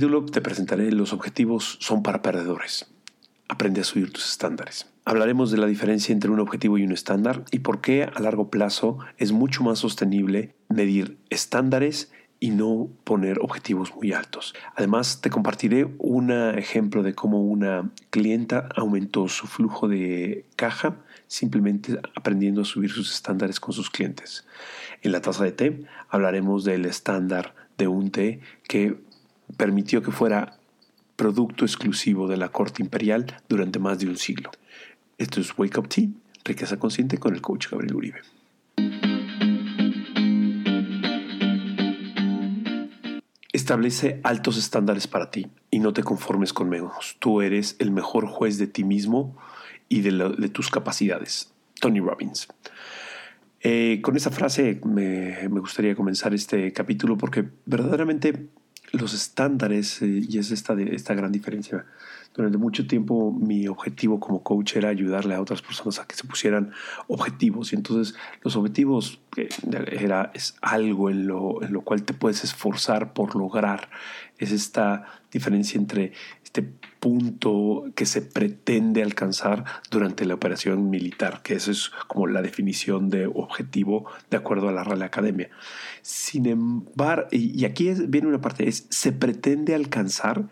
Capítulo te presentaré los objetivos son para perdedores. Aprende a subir tus estándares. Hablaremos de la diferencia entre un objetivo y un estándar y por qué a largo plazo es mucho más sostenible medir estándares y no poner objetivos muy altos. Además, te compartiré un ejemplo de cómo una clienta aumentó su flujo de caja simplemente aprendiendo a subir sus estándares con sus clientes. En la taza de té hablaremos del estándar de un té que permitió que fuera producto exclusivo de la corte imperial durante más de un siglo. Esto es Wake Up Tea, riqueza consciente con el coach Gabriel Uribe. Establece altos estándares para ti y no te conformes con menos. Tú eres el mejor juez de ti mismo y de, tus capacidades. Tony Robbins. Eh, con esa frase me, gustaría comenzar este capítulo porque verdaderamente los estándares, eh, y es esta, esta gran diferencia. Durante mucho tiempo mi objetivo como coach era ayudarle a otras personas a que se pusieran objetivos. Y entonces los objetivos eh, era, es algo en lo, en lo cual te puedes esforzar por lograr. Es esta diferencia entre este punto que se pretende alcanzar durante la operación militar, que eso es como la definición de objetivo de acuerdo a la Real Academia. Sin embargo, y aquí viene una parte, es se pretende alcanzar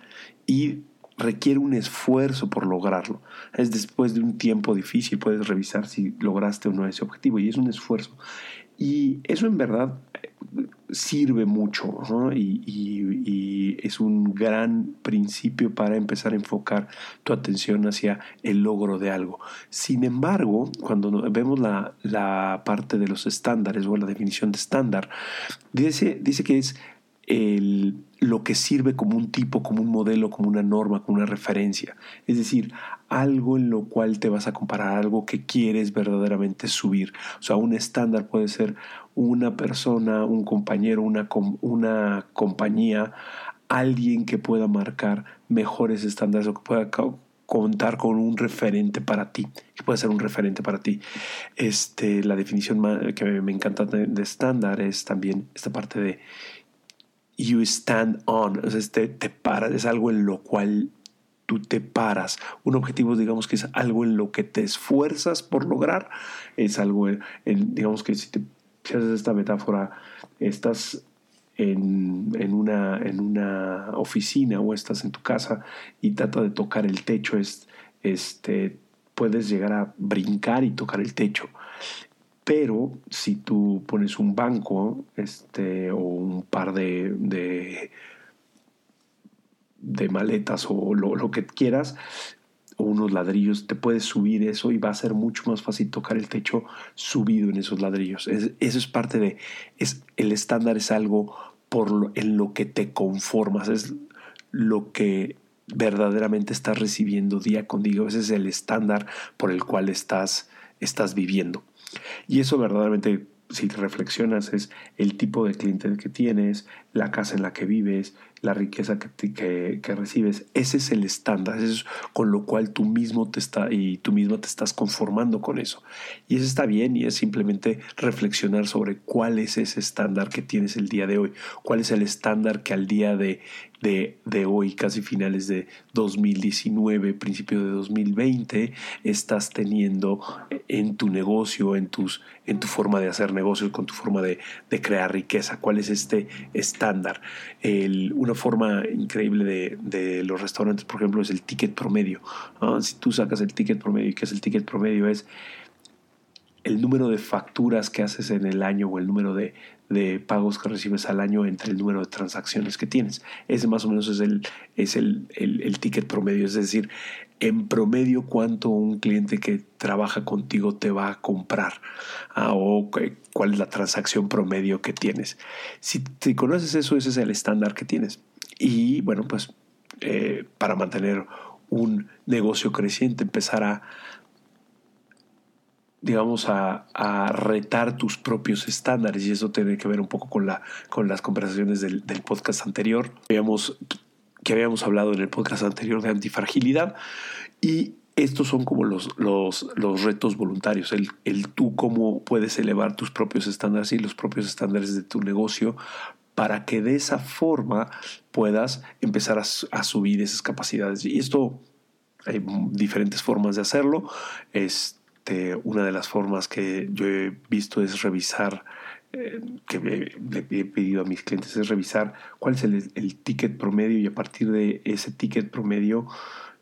y requiere un esfuerzo por lograrlo. Es después de un tiempo difícil, puedes revisar si lograste o no ese objetivo y es un esfuerzo. Y eso en verdad sirve mucho y, es un gran principio para empezar a enfocar tu atención hacia el logro de algo. Sin embargo, cuando vemos la, la parte de los estándares o la definición de estándar, dice, dice que es el, lo que sirve como un tipo, como un modelo, como una norma, como una referencia. Es decir, algo en lo cual te vas a comparar, algo que quieres verdaderamente subir. O sea, un estándar puede ser una persona, un compañero, una, compañía, alguien que pueda marcar mejores estándares o que pueda contar con un referente para ti, que puede ser un referente para ti. Este, la definición que me encanta de estándar es también esta parte de you stand on, o sea, te, te paras, es algo en lo cual tú te paras. Un objetivo, digamos que es algo en lo que te esfuerzas por lograr, es algo, digamos que si, te, haces esta metáfora, estás en, en, una, en una oficina o estás en tu casa y trata de tocar el techo, es, este, puedes llegar a brincar y tocar el techo. Pero si tú pones un banco este, o un par de, de, maletas o lo, que quieras, o unos ladrillos, te puedes subir eso y va a ser mucho más fácil tocar el techo subido en esos ladrillos. eso es parte de, es, el estándar es algo por lo, en lo que te conformas, es lo que verdaderamente estás recibiendo día con día, ese es el estándar por el cual estás, estás viviendo. Y eso verdaderamente, si reflexionas, es el tipo de cliente que tienes, la casa en la que vives, la riqueza que, que, recibes. Ese es el estándar, eso es con lo cual tú mismo te está y tú mismo te estás conformando con eso. Y eso está bien y es simplemente reflexionar sobre cuál es ese estándar que tienes el día de hoy, cuál es el estándar que al día de, de, de hoy, casi finales de 2019, principio de 2020, estás teniendo en tu negocio, en, tus, en tu forma de hacer negocios, con tu forma de, de crear riqueza, cuál es este estándar. Una forma increíble de, de, los restaurantes, por ejemplo, es el ticket promedio. Si tú sacas el ticket promedio, ¿y qué es el ticket promedio? Es el número de facturas que haces en el año o el número de, de, pagos que recibes al año entre el número de transacciones que tienes. Ese más o menos es el, es el, el, el ticket promedio, es decir, en promedio cuánto un cliente que trabaja contigo te va a comprar ah, o cuál es la transacción promedio que tienes. Si, si conoces eso, ese es el estándar que tienes. Y bueno, pues eh, para mantener un negocio creciente, empezar a, digamos, a, retar tus propios estándares y eso tiene que ver un poco con, la, con las conversaciones del, podcast anterior habíamos, que habíamos hablado en el podcast anterior de antifragilidad y estos son como los, los, los retos voluntarios, el, el, tú cómo puedes elevar tus propios estándares y los propios estándares de tu negocio para que de esa forma puedas empezar a, a subir esas capacidades. Y esto hay diferentes formas de hacerlo. Este, una de las formas que yo he visto es revisar, eh, que le he pedido a mis clientes, es revisar cuál es el, ticket promedio y a partir de ese ticket promedio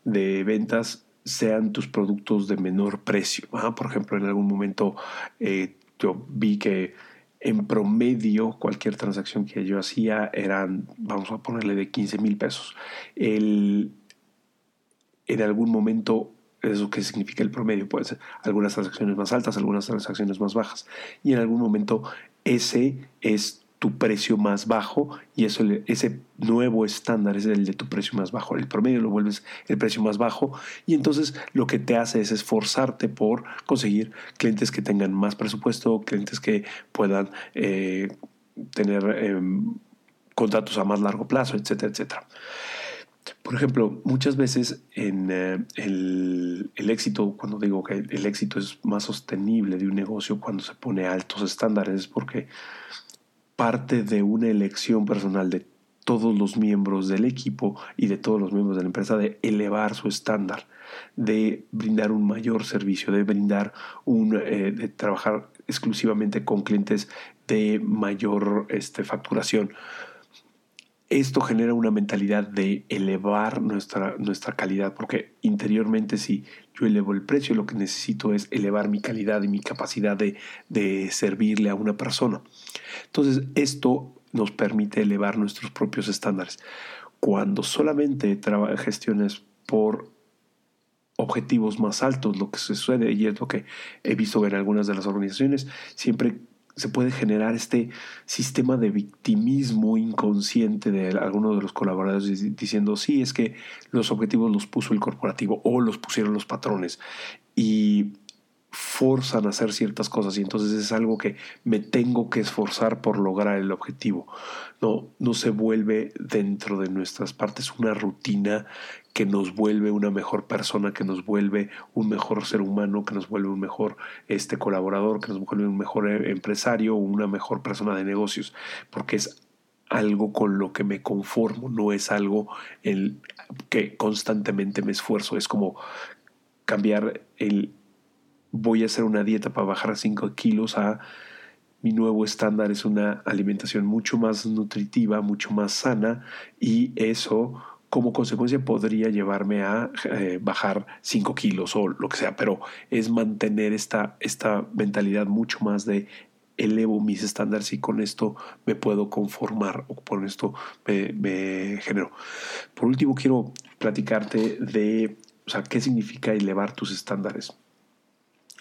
de ventas sean tus productos de menor precio. Por ejemplo, en algún momento eh, yo vi que en promedio cualquier transacción que yo hacía eran, vamos a ponerle de 15 mil pesos. El, en algún momento eso que significa el promedio, puede ser algunas transacciones más altas, algunas transacciones más bajas. Y en algún momento ese es tu precio más bajo y eso, ese nuevo estándar es el de tu precio más bajo. El promedio lo vuelves el precio más bajo y entonces lo que te hace es esforzarte por conseguir clientes que tengan más presupuesto, clientes que puedan eh, tener em, contratos a más largo plazo, etcétera, etcétera. Por ejemplo, muchas veces en eh, el, éxito, cuando digo que el éxito es más sostenible de un negocio cuando se pone altos estándares, es porque parte de una elección personal de todos los miembros del equipo y de todos los miembros de la empresa de elevar su estándar, de brindar un mayor servicio, de brindar un, eh, de trabajar exclusivamente con clientes de mayor este, facturación esto genera una mentalidad de elevar nuestra, nuestra calidad, porque interiormente si yo elevo el precio, lo que necesito es elevar mi calidad y mi capacidad de, de servirle a una persona. Entonces, esto nos permite elevar nuestros propios estándares. Cuando solamente gestiones por objetivos más altos, lo que sucede, y es lo que he visto en algunas de las organizaciones, siempre se puede generar este sistema de victimismo inconsciente de algunos de los colaboradores diciendo, sí, es que los objetivos los puso el corporativo o los pusieron los patrones y forzan a hacer ciertas cosas y entonces es algo que me tengo que esforzar por lograr el objetivo. No, no se vuelve dentro de nuestras partes una rutina que nos vuelve una mejor persona, que nos vuelve un mejor ser humano, que nos vuelve un mejor este, colaborador, que nos vuelve un mejor eh, empresario una mejor persona de negocios, porque es algo con lo que me conformo, no es algo en que constantemente me esfuerzo, es como cambiar el voy a hacer una dieta para bajar 5 kilos a mi nuevo estándar. Es una alimentación mucho más nutritiva, mucho más sana y eso como consecuencia podría llevarme a eh, bajar 5 kilos o lo que sea, pero es mantener esta, esta mentalidad mucho más de elevo mis estándares y con esto me puedo conformar o con esto me, genero. Por último, quiero platicarte de, o sea, qué significa elevar tus estándares.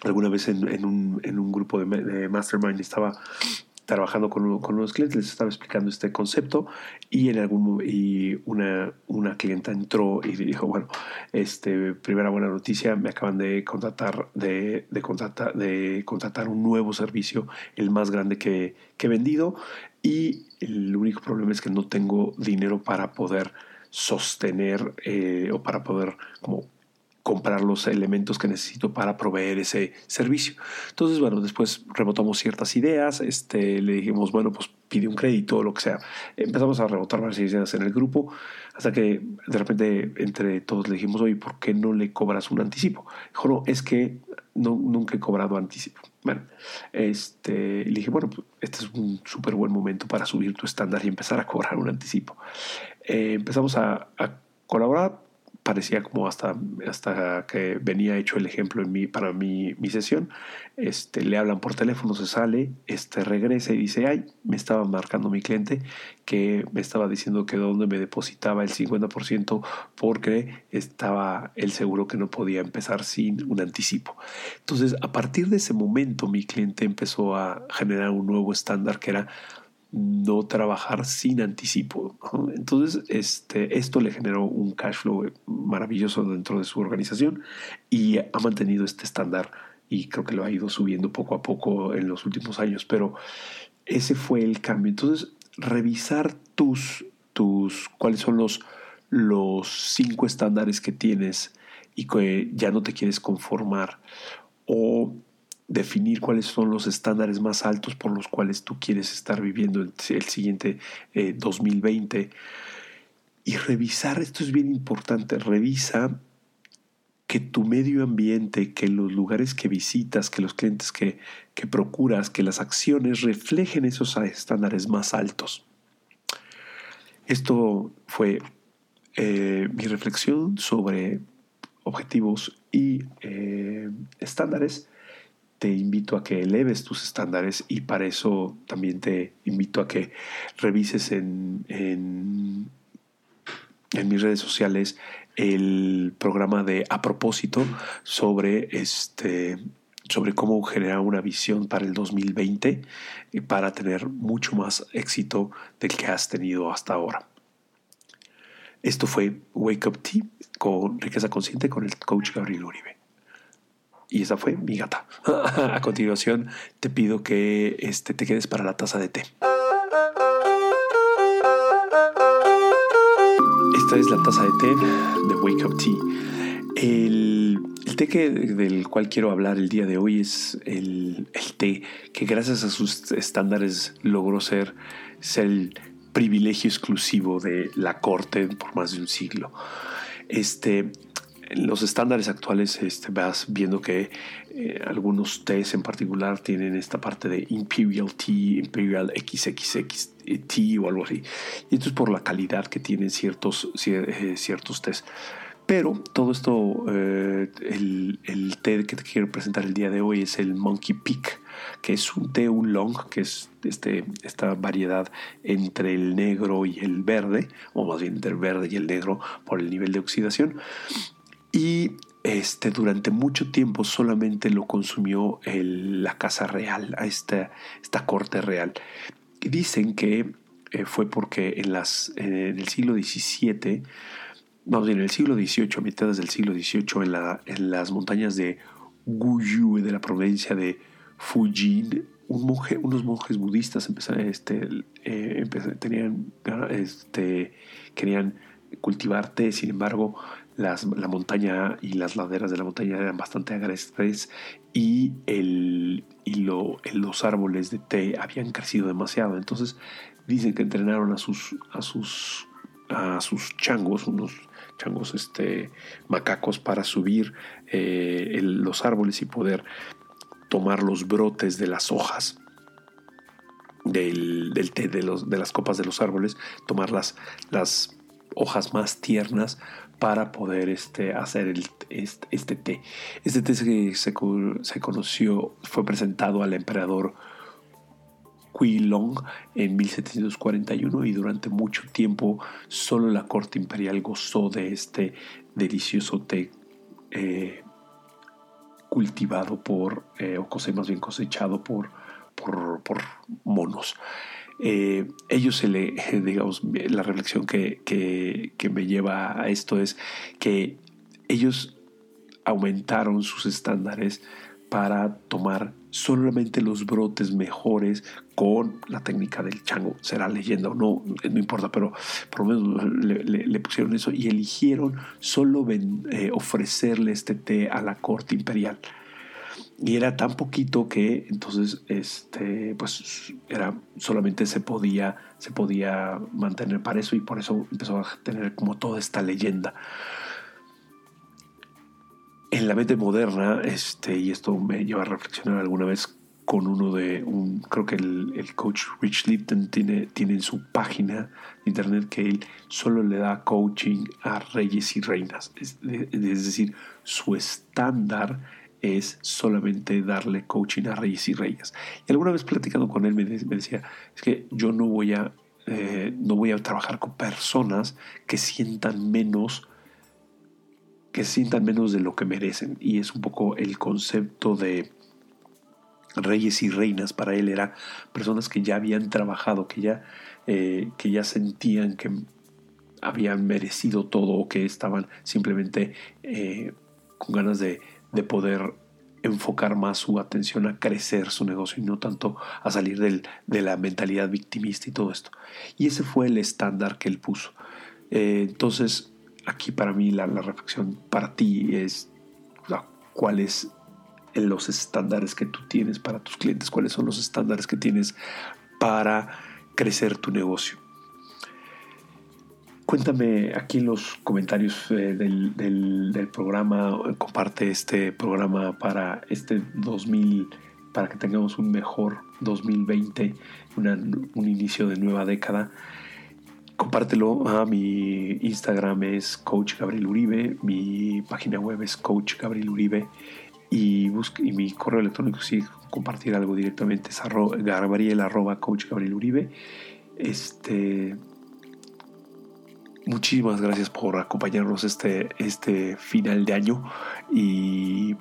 Alguna vez en, un, en un, grupo de Mastermind estaba trabajando con, con, unos clientes, les estaba explicando este concepto y en algún y una, una clienta entró y dijo, bueno, este, primera buena noticia, me acaban de contratar, de, de, contratar, de contratar un nuevo servicio, el más grande que, que he vendido y el único problema es que no tengo dinero para poder sostener eh, o para poder como comprar los elementos que necesito para proveer ese servicio. Entonces, bueno, después rebotamos ciertas ideas, este, le dijimos, bueno, pues pide un crédito o lo que sea. Empezamos a rebotar varias ideas en el grupo hasta que de repente entre todos le dijimos, oye, ¿por qué no le cobras un anticipo? Dijo, no, es que no, nunca he cobrado anticipo. Bueno, este, le dije, bueno, pues, este es un súper buen momento para subir tu estándar y empezar a cobrar un anticipo. Eh, empezamos a, a colaborar, parecía como hasta, hasta que venía hecho el ejemplo en mí, para mi, mi sesión. Este, le hablan por teléfono, se sale, este, regresa y dice, ay, me estaba marcando mi cliente que me estaba diciendo que donde me depositaba el 50% porque estaba el seguro que no podía empezar sin un anticipo. Entonces, a partir de ese momento, mi cliente empezó a generar un nuevo estándar que era no trabajar sin anticipo. Entonces, este, esto le generó un cash flow maravilloso dentro de su organización y ha mantenido este estándar y creo que lo ha ido subiendo poco a poco en los últimos años, pero ese fue el cambio. Entonces, revisar tus, tus cuáles son los, los cinco estándares que tienes y que ya no te quieres conformar o definir cuáles son los estándares más altos por los cuales tú quieres estar viviendo el, siguiente 2020 eh, y revisar, esto es bien importante, revisa que tu medio ambiente, que los lugares que visitas, que los clientes que, que procuras, que las acciones reflejen esos estándares más altos. Esto fue eh, mi reflexión sobre objetivos y eh, estándares. Te invito a que eleves tus estándares y para eso también te invito a que revises en, en, mis redes sociales el programa de A propósito sobre este sobre cómo generar una visión para el 2020 y para tener mucho más éxito del que has tenido hasta ahora. Esto fue Wake Up Tea con Riqueza Consciente con el coach Gabriel Uribe. Y esa fue mi gata. A continuación te pido que este, te quedes para la taza de té. Esta es la taza de té de Wake Up Tea. El, té que, del cual quiero hablar el día de hoy es el, té que gracias a sus estándares logró ser, ser el privilegio exclusivo de la corte por más de un siglo. Este, en los estándares actuales este, vas viendo que eh, algunos tés en particular tienen esta parte de Imperial Tea, Imperial XXX Tea o algo así. Y esto es por la calidad que tienen ciertos, eh, ciertos tés. Pero todo esto, eh, el, té que te quiero presentar el día de hoy es el Monkey Peak, que es un té long, que es este, esta variedad entre el negro y el verde, o más bien entre el verde y el negro por el nivel de oxidación. Y este, durante mucho tiempo solamente lo consumió la Casa Real, esta, esta corte real. Dicen que eh, fue porque en, las, en el siglo XVII, no, en el siglo XVIII, a mitad del siglo XVIII, en, la, en las montañas de Guyu, de la provincia de Fujin, un monje, unos monjes budistas empezaron, este, eh, tenían, este, querían cultivar té, sin embargo, la montaña y las laderas de la montaña eran bastante agrestes y, el, y los árboles de té habían crecido demasiado. Entonces dicen que entrenaron a sus, a sus, a sus changos, unos changos este, macacos, para subir eh, los árboles y poder tomar los brotes de las hojas del, té, de, los, de las copas de los árboles, tomar las, las hojas más tiernas para poder este, hacer el, este, té. Este té se, se, conoció, fue presentado al emperador Long en 1741 y durante mucho tiempo solo la corte imperial gozó de este delicioso té eh, cultivado por, eh, o más bien cosechado por, por, por monos. Eh, ellos se le, digamos, la reflexión que, que, me lleva a esto es que ellos aumentaron sus estándares para tomar solamente los brotes mejores con la técnica del chango. Será leyenda o no, no importa, pero por lo menos le, pusieron eso y eligieron solo eh, ofrecerle este té a la corte imperial y era tan poquito que entonces este pues era solamente se podía se podía mantener para eso y por eso empezó a tener como toda esta leyenda. En la mente moderna este y esto me lleva a reflexionar alguna vez con uno de un creo que el, coach Rich Lipton tiene, tiene en su página de internet que él solo le da coaching a reyes y reinas. Es decir su estándar es solamente darle coaching a reyes y reyes. Y alguna vez platicando con él me, decía, es que yo no voy a, eh, no voy a trabajar con personas que sientan menos que sientan menos de lo que merecen. Y es un poco el concepto de reyes y reinas para él eran personas que ya habían trabajado, que ya, eh, que ya sentían que habían merecido todo o que estaban simplemente eh, con ganas de, de, poder enfocar más su atención a crecer su negocio y no tanto a salir del, de la mentalidad victimista y todo esto. Y ese fue el estándar que él puso. Eh, entonces, aquí para mí la, reflexión para ti es cuál es los estándares que tú tienes para tus clientes, cuáles son los estándares que tienes para crecer tu negocio. Cuéntame aquí en los comentarios eh, del, programa, comparte este programa para este 2000, para que tengamos un mejor 2020, un inicio de nueva década. Compártelo a mi Instagram es Coach Gabriel Uribe, mi página web es Coach Gabriel Uribe y, y mi correo electrónico si compartir algo directamente es gabriel arroba coach Uribe. Este, muchísimas gracias por acompañarnos este, este final de año y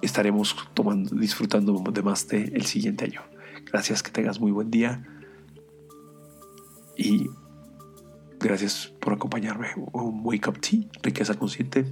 estaremos tomando, disfrutando de más de el siguiente año. Gracias, que tengas muy buen día y gracias por acompañarme. Un Wake Up Tea, riqueza consciente.